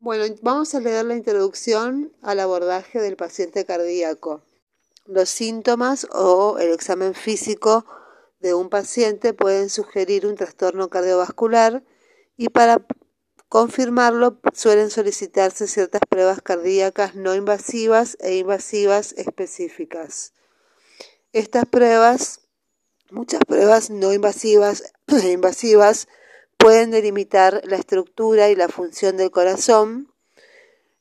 Bueno, vamos a leer la introducción al abordaje del paciente cardíaco. Los síntomas o el examen físico de un paciente pueden sugerir un trastorno cardiovascular y para confirmarlo suelen solicitarse ciertas pruebas cardíacas no invasivas e invasivas específicas. Estas pruebas, muchas pruebas no invasivas e invasivas, pueden delimitar la estructura y la función del corazón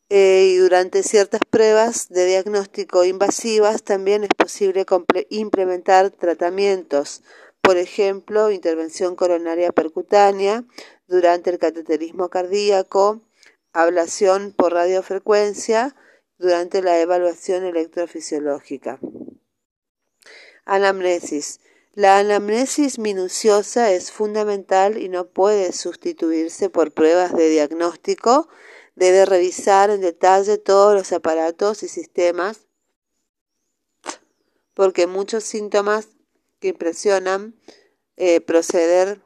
eh, y durante ciertas pruebas de diagnóstico invasivas también es posible implementar tratamientos, por ejemplo, intervención coronaria percutánea durante el cateterismo cardíaco, ablación por radiofrecuencia durante la evaluación electrofisiológica. Anamnesis. La anamnesis minuciosa es fundamental y no puede sustituirse por pruebas de diagnóstico. Debe revisar en detalle todos los aparatos y sistemas porque muchos síntomas que impresionan eh, proceder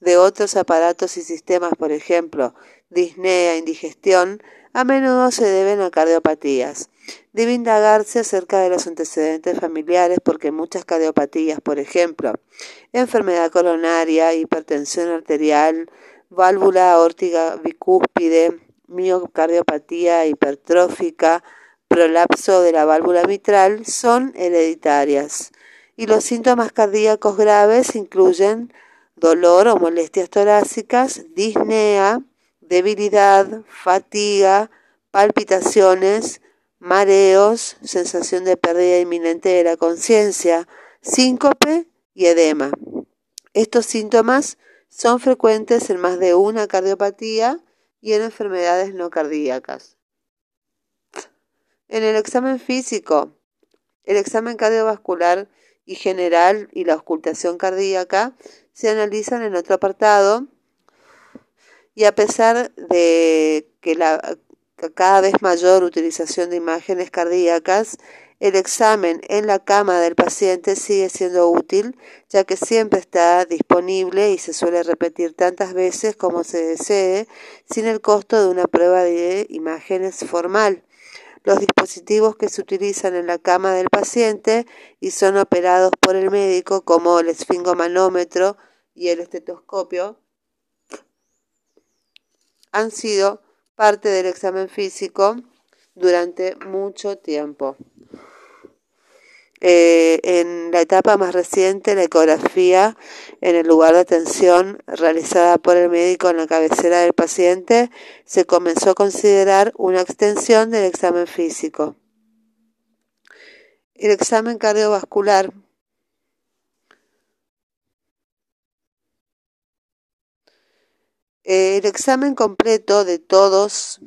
de otros aparatos y sistemas, por ejemplo, disnea, indigestión, a menudo se deben a cardiopatías. Debe indagarse acerca de los antecedentes familiares porque muchas cardiopatías, por ejemplo, enfermedad coronaria, hipertensión arterial, válvula aórtica bicúspide, miocardiopatía hipertrófica, prolapso de la válvula mitral, son hereditarias. Y los síntomas cardíacos graves incluyen dolor o molestias torácicas, disnea, debilidad, fatiga, palpitaciones, mareos, sensación de pérdida inminente de la conciencia, síncope y edema. Estos síntomas son frecuentes en más de una cardiopatía y en enfermedades no cardíacas. En el examen físico, el examen cardiovascular y general y la ocultación cardíaca se analizan en otro apartado y a pesar de que la cada vez mayor utilización de imágenes cardíacas, el examen en la cama del paciente sigue siendo útil, ya que siempre está disponible y se suele repetir tantas veces como se desee, sin el costo de una prueba de imágenes formal. Los dispositivos que se utilizan en la cama del paciente y son operados por el médico, como el esfingomanómetro y el estetoscopio, han sido parte del examen físico durante mucho tiempo. Eh, en la etapa más reciente, la ecografía en el lugar de atención realizada por el médico en la cabecera del paciente se comenzó a considerar una extensión del examen físico. El examen cardiovascular el examen completo de todos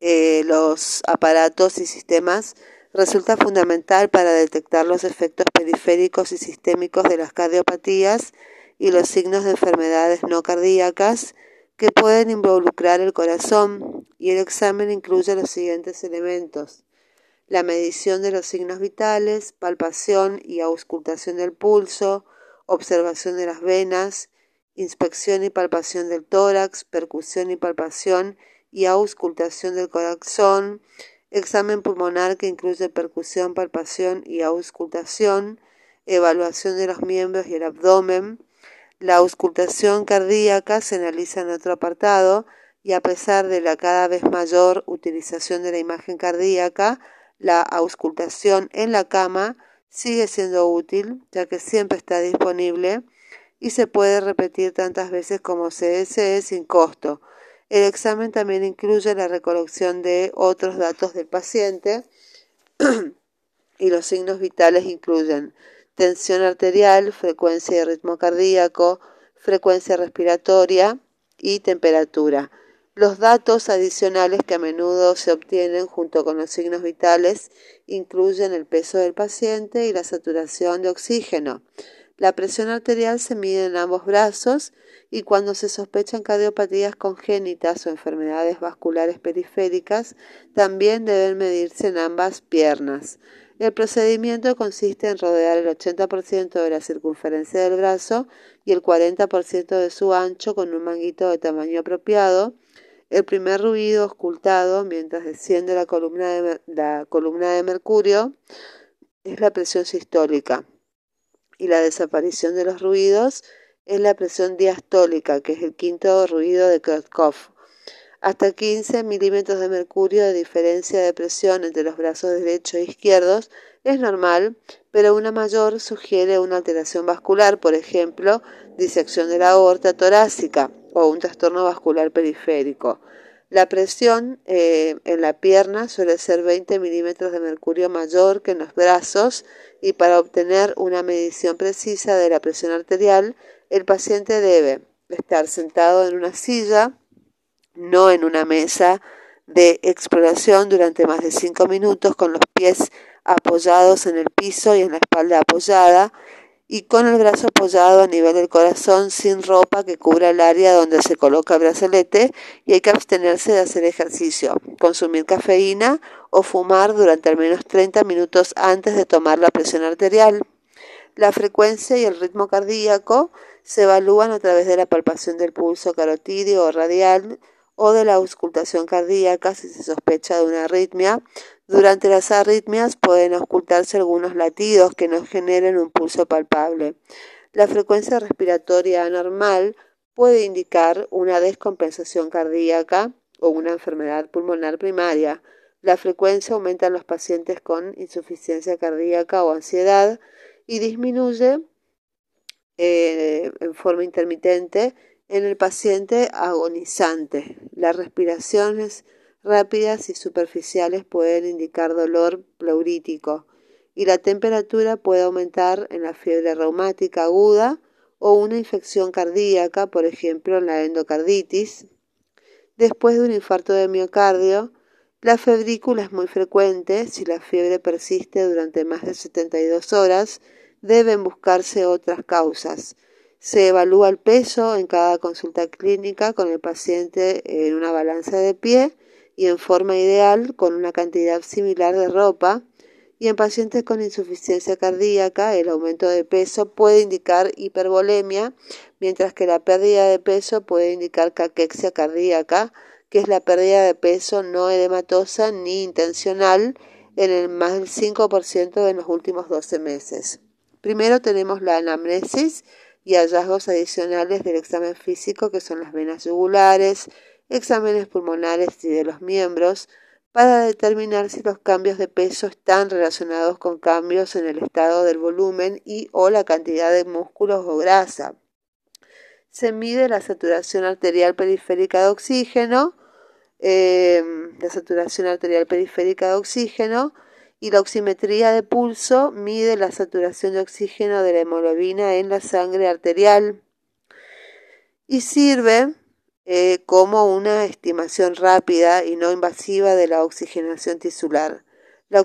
eh, los aparatos y sistemas resulta fundamental para detectar los efectos periféricos y sistémicos de las cardiopatías y los signos de enfermedades no cardíacas que pueden involucrar el corazón y el examen incluye los siguientes elementos la medición de los signos vitales, palpación y auscultación del pulso, observación de las venas, inspección y palpación del tórax, percusión y palpación y auscultación del corazón, examen pulmonar que incluye percusión, palpación y auscultación, evaluación de los miembros y el abdomen. La auscultación cardíaca se analiza en otro apartado y a pesar de la cada vez mayor utilización de la imagen cardíaca, la auscultación en la cama sigue siendo útil ya que siempre está disponible y se puede repetir tantas veces como se desee sin costo. El examen también incluye la recolección de otros datos del paciente y los signos vitales incluyen tensión arterial, frecuencia y ritmo cardíaco, frecuencia respiratoria y temperatura. Los datos adicionales que a menudo se obtienen junto con los signos vitales incluyen el peso del paciente y la saturación de oxígeno. La presión arterial se mide en ambos brazos y cuando se sospechan cardiopatías congénitas o enfermedades vasculares periféricas, también deben medirse en ambas piernas. El procedimiento consiste en rodear el 80% de la circunferencia del brazo y el 40% de su ancho con un manguito de tamaño apropiado, El primer ruido ocultado mientras desciende la columna de, mercurio es la presión sistólica y la desaparición de los ruidos es la presión diastólica, que es el quinto ruido de Krotkov. Hasta 15 milímetros de mercurio de diferencia de presión entre los brazos derecho e izquierdos es normal, pero una mayor sugiere una alteración vascular, por ejemplo, disección de la aorta torácica o un trastorno vascular periférico. La presión eh, en la pierna suele ser 20 milímetros de mercurio mayor que en los brazos y para obtener una medición precisa de la presión arterial, el paciente debe estar sentado en una silla, no en una mesa de exploración durante más de 5 minutos con los pies apoyados en el piso y en la espalda apoyada y con el brazo apoyado a nivel del corazón sin ropa que cubra el área donde se coloca el brazalete y hay que abstenerse de hacer ejercicio, consumir cafeína o fumar durante al menos 30 minutos antes de tomar la presión arterial. La frecuencia y el ritmo cardíaco se evalúan a través de la palpación del pulso carotídeo o radial o de la auscultación cardíaca si se sospecha de una arritmia durante las arritmias pueden ocultarse algunos latidos que no generen un pulso palpable. La frecuencia respiratoria anormal puede indicar una descompensación cardíaca o una enfermedad pulmonar primaria. La frecuencia aumenta en los pacientes con insuficiencia cardíaca o ansiedad y disminuye eh, en forma intermitente en el paciente agonizante. Las respiraciones rápidas y superficiales pueden indicar dolor pleurítico y la temperatura puede aumentar en la fiebre reumática aguda o una infección cardíaca, por ejemplo en la endocarditis. Después de un infarto de miocardio, la febrícula es muy frecuente. Si la fiebre persiste durante más de 72 horas, deben buscarse otras causas. Se evalúa el peso en cada consulta clínica con el paciente en una balanza de pie y en forma ideal con una cantidad similar de ropa y en pacientes con insuficiencia cardíaca el aumento de peso puede indicar hipervolemia, mientras que la pérdida de peso puede indicar caquexia cardíaca, que es la pérdida de peso no edematosa ni intencional en el más del 5% en los últimos 12 meses. Primero tenemos la anamnesis y hallazgos adicionales del examen físico que son las venas yugulares, exámenes pulmonares y de los miembros para determinar si los cambios de peso están relacionados con cambios en el estado del volumen y o la cantidad de músculos o grasa. Se mide la saturación arterial periférica de oxígeno, em, la saturación arterial periférica de oxígeno y la oximetría de pulso mide la saturación de oxígeno de la hemoglobina en la sangre arterial y sirve eh, como una estimación rápida y no invasiva de la oxigenación tisular. La,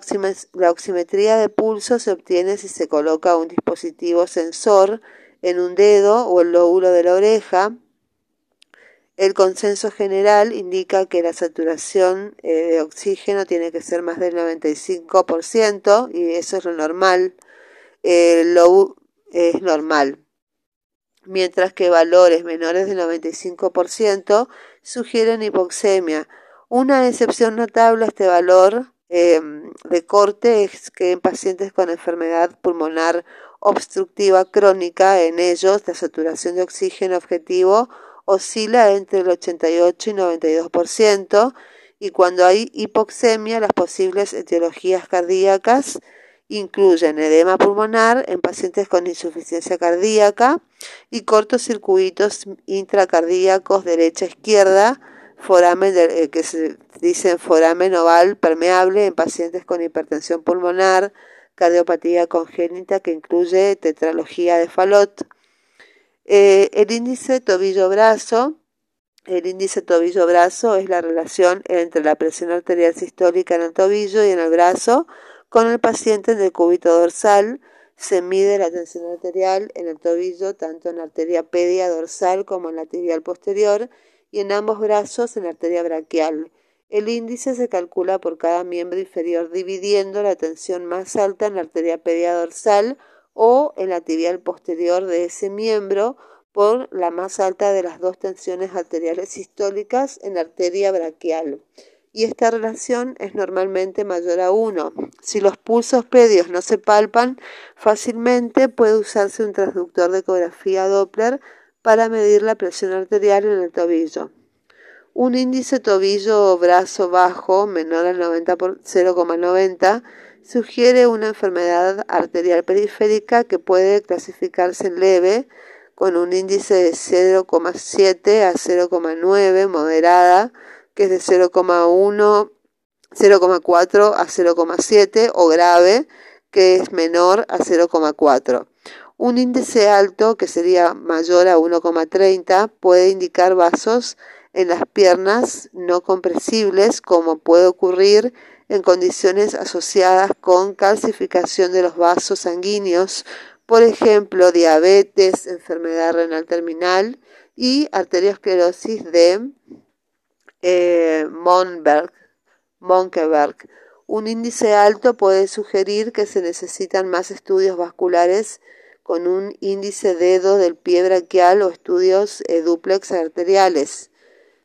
oximetría de pulso se obtiene si se coloca un dispositivo sensor en un dedo o el lóbulo de la oreja. El consenso general indica que la saturación eh, de oxígeno tiene que ser más del 95% y eso es lo normal. Eh, lo, es normal mientras que valores menores del 95% sugieren hipoxemia. Una excepción notable a este valor em, de corte es que en pacientes con enfermedad pulmonar obstructiva crónica, en ellos la saturación de oxígeno objetivo oscila entre el 88 y 92%, y cuando hay hipoxemia, las posibles etiologías cardíacas incluyen edema pulmonar en pacientes con insuficiencia cardíaca y cortocircuitos intracardíacos derecha-izquierda, foramen eh, que se dicen foramen oval permeable en pacientes con hipertensión pulmonar, cardiopatía congénita que incluye tetralogía de Fallot. Eh, el índice tobillo-brazo el índice tobillo-brazo es la relación entre la presión arterial sistólica en el tobillo y en el brazo con el paciente en el cúbito dorsal se mide la tensión arterial en el tobillo, tanto en la arteria pedia dorsal como en la tibial posterior, y en ambos brazos en la arteria braquial. El índice se calcula por cada miembro inferior dividiendo la tensión más alta en la arteria pedia dorsal o en la tibial posterior de ese miembro por la más alta de las dos tensiones arteriales sistólicas en la arteria braquial. Y esta relación es normalmente mayor a 1. Si los pulsos pedios no se palpan fácilmente, puede usarse un transductor de ecografía Doppler para medir la presión arterial en el tobillo. Un índice tobillo-brazo bajo menor al 90 por 0,90 sugiere una enfermedad arterial periférica que puede clasificarse leve con un índice de 0,7 a 0,9 moderada, que es de 0,1 0,4 a 0,7 o grave, que es menor a 0,4. Un índice alto, que sería mayor a 1,30, puede indicar vasos en las piernas no compresibles, como puede ocurrir en condiciones asociadas con calcificación de los vasos sanguíneos, por ejemplo, diabetes, enfermedad renal terminal y arteriosclerosis de eh, Monberg, Un índice alto puede sugerir que se necesitan más estudios vasculares con un índice dedo del pie braquial o estudios eh, duplex arteriales.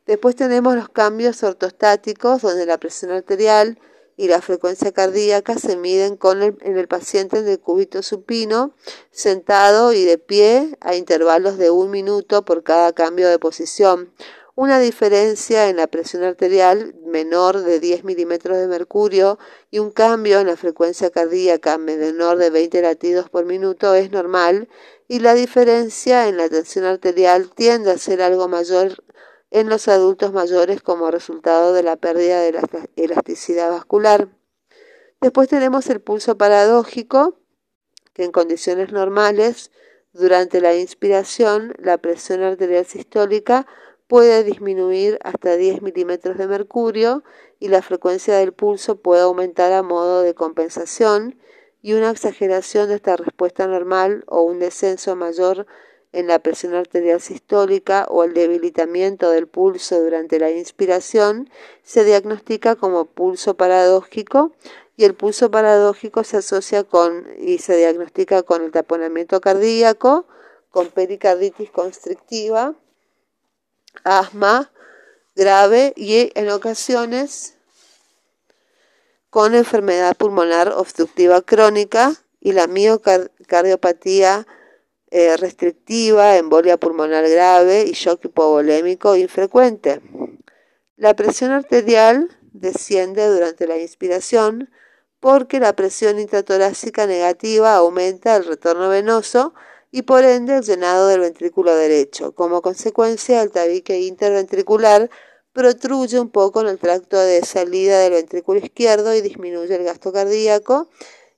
Después tenemos los cambios ortostáticos, donde la presión arterial y la frecuencia cardíaca se miden con en el paciente en el cúbito supino, sentado y de pie a intervalos de un minuto por cada cambio de posición. Una diferencia en la presión arterial menor de 10 milímetros de mercurio y un cambio en la frecuencia cardíaca menor de 20 latidos por minuto es normal y la diferencia en la tensión arterial tiende a ser algo mayor en los adultos mayores como resultado de la pérdida de la elasticidad vascular. Después tenemos el pulso paradójico, que en condiciones normales, durante la inspiración, la presión arterial sistólica puede disminuir hasta 10 milímetros de mercurio y la frecuencia del pulso puede aumentar a modo de compensación y una exageración de esta respuesta normal o un descenso mayor en la presión arterial sistólica o el debilitamiento del pulso durante la inspiración se diagnostica como pulso paradójico y el pulso paradójico se asocia con y se diagnostica con el taponamiento cardíaco, con pericarditis constrictiva, asma grave y en ocasiones con enfermedad pulmonar obstructiva crónica y la miocardiopatía eh, restrictiva, embolia pulmonar grave y shock hipovolémico infrecuente. La presión arterial desciende durante la inspiración porque la presión intratorácica negativa aumenta el retorno venoso y por ende el llenado del ventrículo derecho. Como consecuencia, el tabique interventricular protruye un poco en el tracto de salida del ventrículo izquierdo y disminuye el gasto cardíaco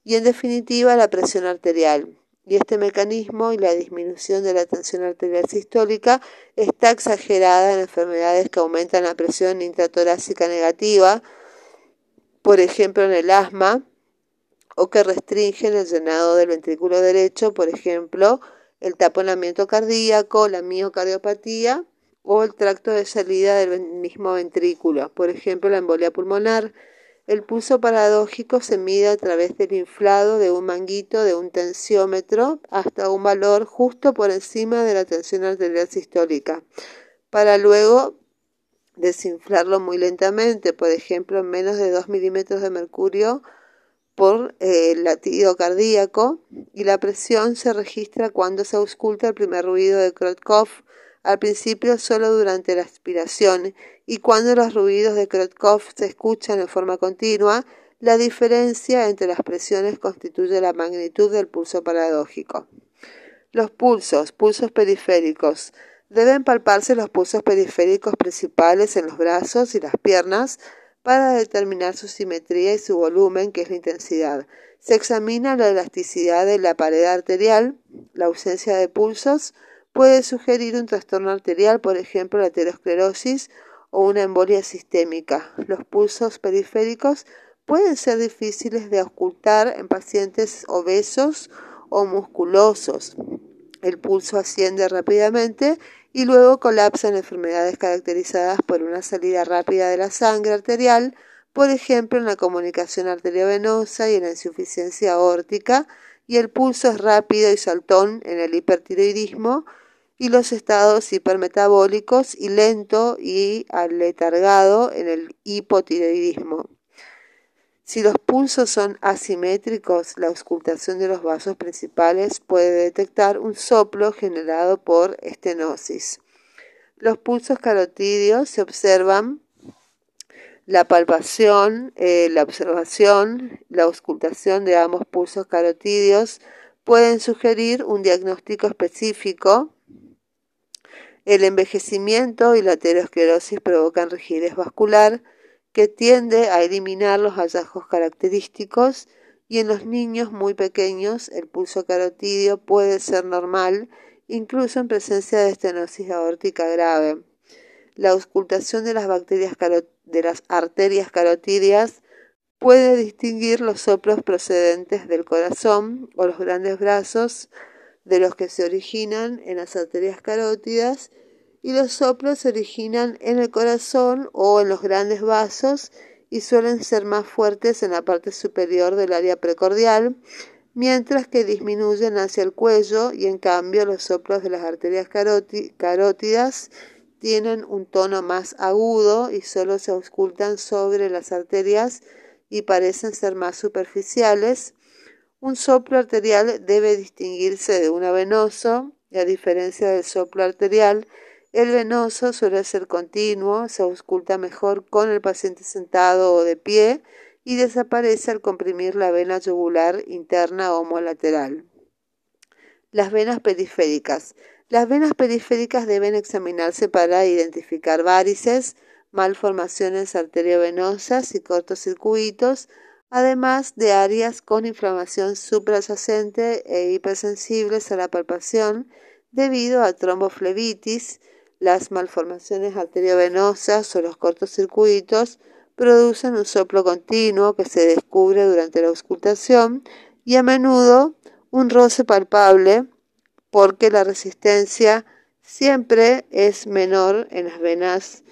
y en definitiva la presión arterial y este mecanismo y la disminución de la tensión arterial sistólica está exagerada en enfermedades que aumentan la presión intratorácica negativa, por ejemplo en el asma, o que restringen el llenado del ventrículo derecho, por ejemplo, el taponamiento cardíaco, la miocardiopatía o el tracto de salida del mismo ventrículo, por ejemplo, la embolia pulmonar, el pulso paradójico se mide a través del inflado de un manguito de un tensiómetro hasta un valor justo por encima de la tensión arterial sistólica, para luego desinflarlo muy lentamente, por ejemplo, en menos de 2 milímetros de mercurio por eh, el latido cardíaco, y la presión se registra cuando se ausculta el primer ruido de Krotkov al principio solo durante la aspiración y cuando los ruidos de Krotkov se escuchan en forma continua, la diferencia entre las presiones constituye la magnitud del pulso paradójico. Los pulsos, pulsos periféricos. Deben palparse los pulsos periféricos principales en los brazos y las piernas para determinar su simetría y su volumen, que es la intensidad. Se examina la elasticidad de la pared arterial, la ausencia de pulsos, puede sugerir un trastorno arterial, por ejemplo la aterosclerosis o una embolia sistémica. Los pulsos periféricos pueden ser difíciles de ocultar en pacientes obesos o musculosos. El pulso asciende rápidamente y luego colapsa en enfermedades caracterizadas por una salida rápida de la sangre arterial, por ejemplo en la comunicación arteriovenosa y en la insuficiencia aórtica, y el pulso es rápido y saltón en el hipertiroidismo, y los estados hipermetabólicos y lento y aletargado en el hipotiroidismo. Si los pulsos son asimétricos, la auscultación de los vasos principales puede detectar un soplo generado por estenosis. Los pulsos carotídeos se observan la palpación, eh, la observación, la auscultación de ambos pulsos carotídeos pueden sugerir un diagnóstico específico. El envejecimiento y la aterosclerosis provocan rigidez vascular que tiende a eliminar los hallazgos característicos y en los niños muy pequeños el pulso carotídeo puede ser normal incluso en presencia de estenosis aórtica grave. La auscultación de las bacterias de las arterias carotídeas puede distinguir los soplos procedentes del corazón o los grandes brazos de los que se originan en las arterias carótidas y los soplos se originan en el corazón o en los grandes vasos y suelen ser más fuertes en la parte superior del área precordial, mientras que disminuyen hacia el cuello y en cambio los soplos de las arterias carótidas tienen un tono más agudo y solo se auscultan sobre las arterias y parecen ser más superficiales. Un soplo arterial debe distinguirse de uno venoso, y a diferencia del soplo arterial, el venoso suele ser continuo, se ausculta mejor con el paciente sentado o de pie y desaparece al comprimir la vena yugular interna homolateral. Las venas periféricas. Las venas periféricas deben examinarse para identificar varices, malformaciones arteriovenosas y cortocircuitos, además de áreas con inflamación suprasyacente e hipersensibles a la palpación debido a tromboflebitis, las malformaciones arteriovenosas o los cortocircuitos producen un soplo continuo que se descubre durante la auscultación y a menudo un roce palpable porque la resistencia siempre es menor en las venas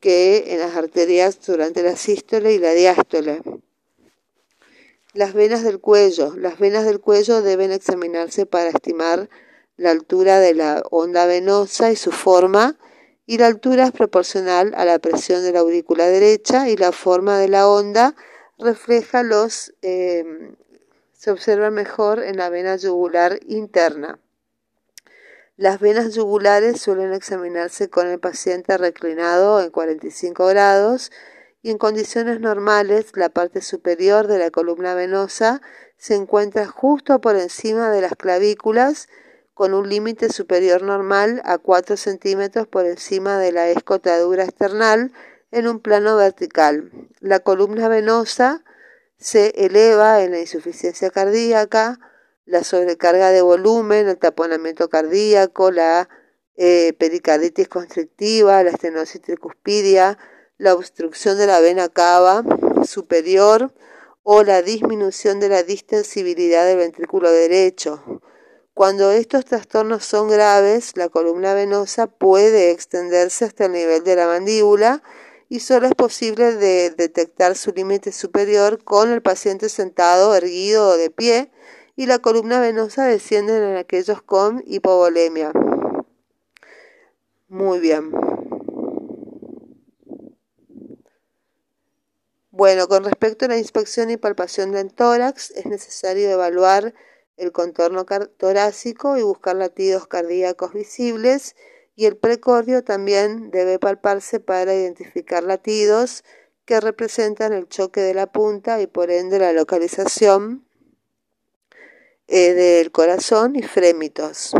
que en las arterias durante la sístole y la diástole. Las venas del cuello. Las venas del cuello deben examinarse para estimar la altura de la onda venosa y su forma, y la altura es proporcional a la presión de la aurícula derecha y la forma de la onda refleja los em, se observa mejor en la vena yugular interna. Las venas yugulares suelen examinarse con el paciente reclinado en 45 grados y en condiciones normales la parte superior de la columna venosa se encuentra justo por encima de las clavículas con un límite superior normal a 4 centímetros por encima de la escotadura external en un plano vertical. La columna venosa se eleva en la insuficiencia cardíaca, la sobrecarga de volumen, el taponamiento cardíaco, la eh, pericarditis constrictiva, la estenosis tricuspidia, la obstrucción de la vena cava superior o la disminución de la distensibilidad del ventrículo derecho. Cuando estos trastornos son graves, la columna venosa puede extenderse hasta el nivel de la mandíbula y solo es posible de detectar su límite superior con el paciente sentado, erguido o de pie y la columna venosa desciende en aquellos con hipovolemia. Muy bien. Bueno, con respecto a la inspección y palpación del tórax, es necesario evaluar el contorno torácico y buscar latidos cardíacos visibles y el precordio también debe palparse para identificar latidos que representan el choque de la punta y por ende la localización eh, del corazón y frémitos.